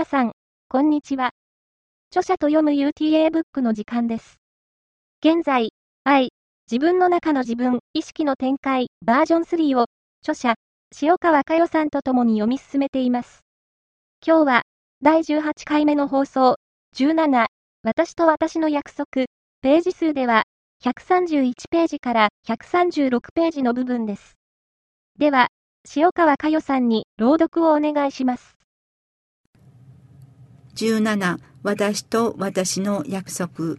皆さん、こんにちは。著者と読む UTA ブックの時間です。現在、愛、自分の中の自分、意識の展開、バージョン3を、著者、塩川佳代さんと共に読み進めています。今日は、第18回目の放送、17、私と私の約束、ページ数では、131ページから136ページの部分です。では、塩川佳代さんに朗読をお願いします。17私と私の約束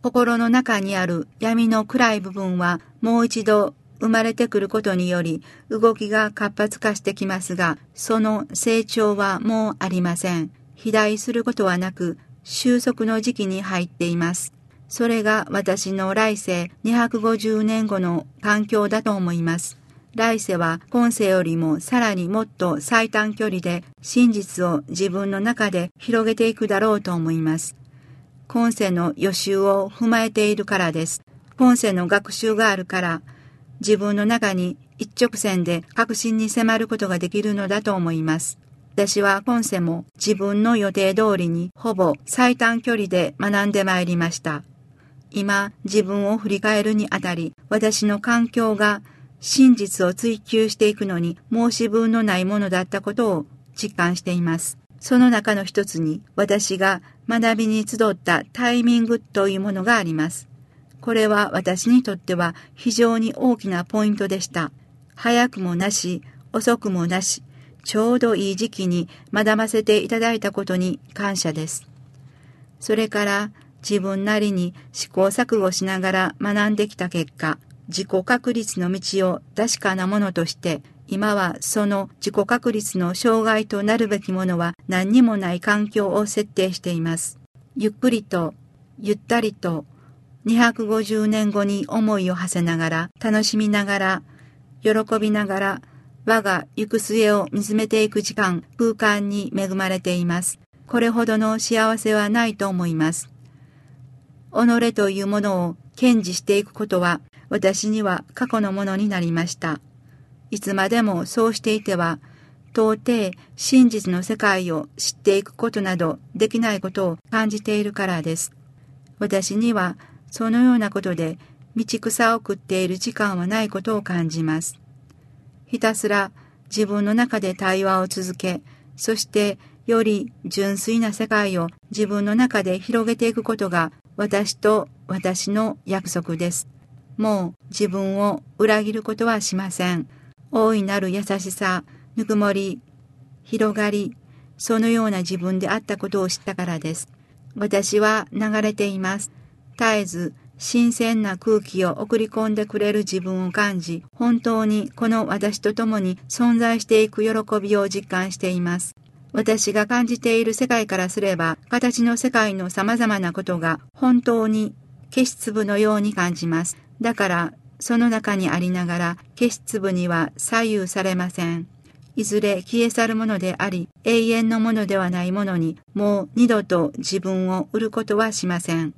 心の中にある闇の暗い部分はもう一度生まれてくることにより動きが活発化してきますが、その成長はもうありません。肥大することはなく、収束の時期に入っています。それが私の来世250年後の環境だと思います。来世は今世よりもさらにもっと最短距離で真実を自分の中で広げていくだろうと思います。今世の予習を踏まえているからです。今世の学習があるから、自分の中に一直線で確信に迫ることができるのだと思います。私は今世も自分の予定通りにほぼ最短距離で学んでまいりました。今、自分を振り返るにあたり、私の環境が真実を追求していくのに申し分のないものだったことを実感しています。その中の一つに私が学びに集ったタイミングというものがあります。これは私にとっては非常に大きなポイントでした。早くもなし、遅くもなし、ちょうどいい時期に学ばせていただいたことに感謝です。それから自分なりに試行錯誤しながら学んできた結果、自己確立の道を確かなものとして、今はその自己確立の障害となるべきものは何にもない環境を設定しています。ゆっくりと、ゆったりと、250年後に思いを馳せながら、楽しみながら、喜びながら、我が行く末を見つめていく時間、空間に恵まれています。これほどの幸せはないと思います。己というものを堅持していくことは私には過去のものになりました。いつまでもそうしていては、到底真実の世界を知っていくことなどできないことを感じているからです。私にはそのようなことで道草を食っている時間はないことを感じます。ひたすら自分の中で対話を続け、そしてより純粋な世界を自分の中で広げていくことが私と私の約束です。もう自分を裏切ることはしません。大いなる優しさ、ぬくもり、広がり、そのような自分であったことを知ったからです。私は流れています。絶えず新鮮な空気を送り込んでくれる自分を感じ、本当にこの私と共に存在していく喜びを実感しています。私が感じている世界からすれば、形の世界の様々なことが本当に消し粒のように感じます。だから、その中にありながら、消し粒には左右されません。いずれ消え去るものであり、永遠のものではないものに、もう二度と自分を売ることはしません。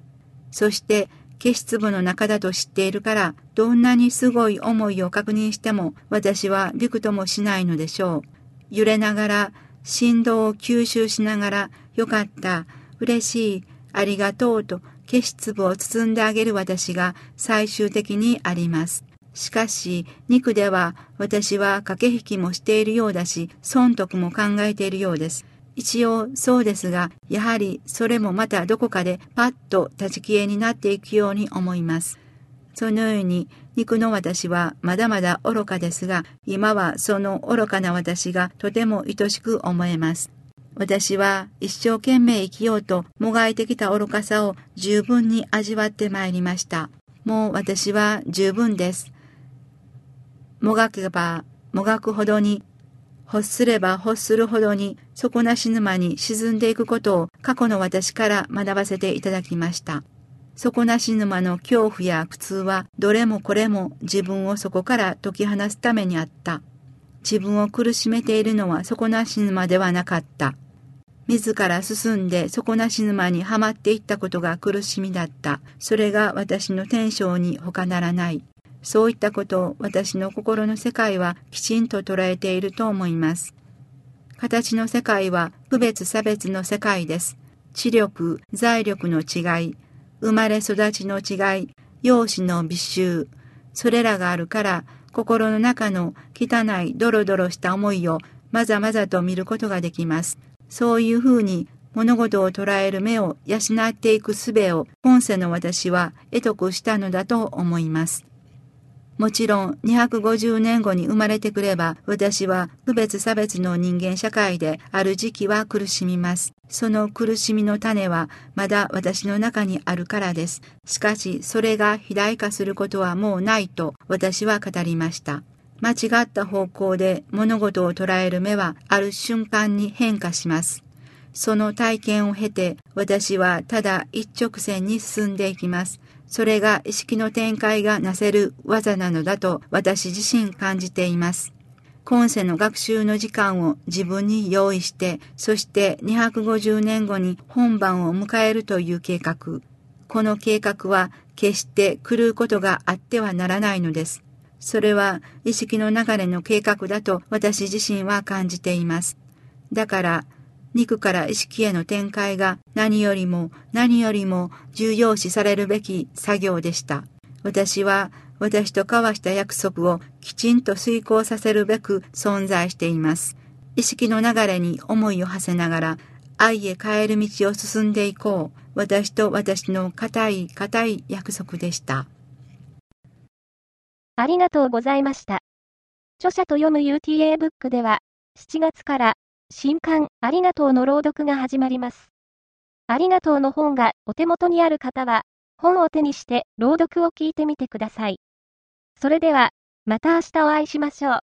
そして、消し粒の中だと知っているから、どんなにすごい思いを確認しても、私はびくともしないのでしょう。揺れながら、振動を吸収しながら、よかった、嬉しい、ありがとうと消し粒を包んであげる私が最終的にあります。しかし、肉では私は駆け引きもしているようだし、損得も考えているようです。一応そうですが、やはりそれもまたどこかでパッと立ち消えになっていくように思います。そのように肉の私はまだまだ愚かですが、今はその愚かな私がとても愛しく思えます。私は一生懸命生きようともがいてきた愚かさを十分に味わってまいりました。もう私は十分です。もがけばもがくほどに、欲すれば欲するほどに底なし沼に沈んでいくことを過去の私から学ばせていただきました。底なし沼の恐怖や苦痛はどれもこれも自分をそこから解き放つためにあった。自分を苦しめているのは底なし沼ではなかった。自ら進んで底なし沼にはまっていったことが苦しみだった。それが私の天性に他ならない。そういったことを私の心の世界はきちんと捉えていると思います。形の世界は区別差別の世界です。知力、財力の違い、生まれ育ちの違い、容姿の美醜、それらがあるから、心の中の汚いドロドロした思いをまざまざと見ることができます。そういうふうに物事を捉える目を養っていく術を今世の私は得得したのだと思います。もちろん250年後に生まれてくれば私は区別差別の人間社会である時期は苦しみます。その苦しみの種はまだ私の中にあるからです。しかしそれが肥大化することはもうないと私は語りました。間違った方向で物事を捉える目はある瞬間に変化します。その体験を経て私はただ一直線に進んでいきます。それが意識の展開がなせる技なのだと私自身感じています。今世の学習の時間を自分に用意して、そして250年後に本番を迎えるという計画。この計画は決して狂うことがあってはならないのです。それは意識の流れの計画だと私自身は感じています。だから肉から意識への展開が何よりも何よりも重要視されるべき作業でした。私は私と交わした約束をきちんと遂行させるべく存在しています。意識の流れに思いを馳せながら愛へ帰る道を進んでいこう。私と私の固い固い約束でした。ありがとうございました。著者と読む UTA ブックでは7月から新刊ありがとうの朗読が始まります。ありがとうの本がお手元にある方は、本を手にして朗読を聞いてみてください。それでは、また明日お会いしましょう。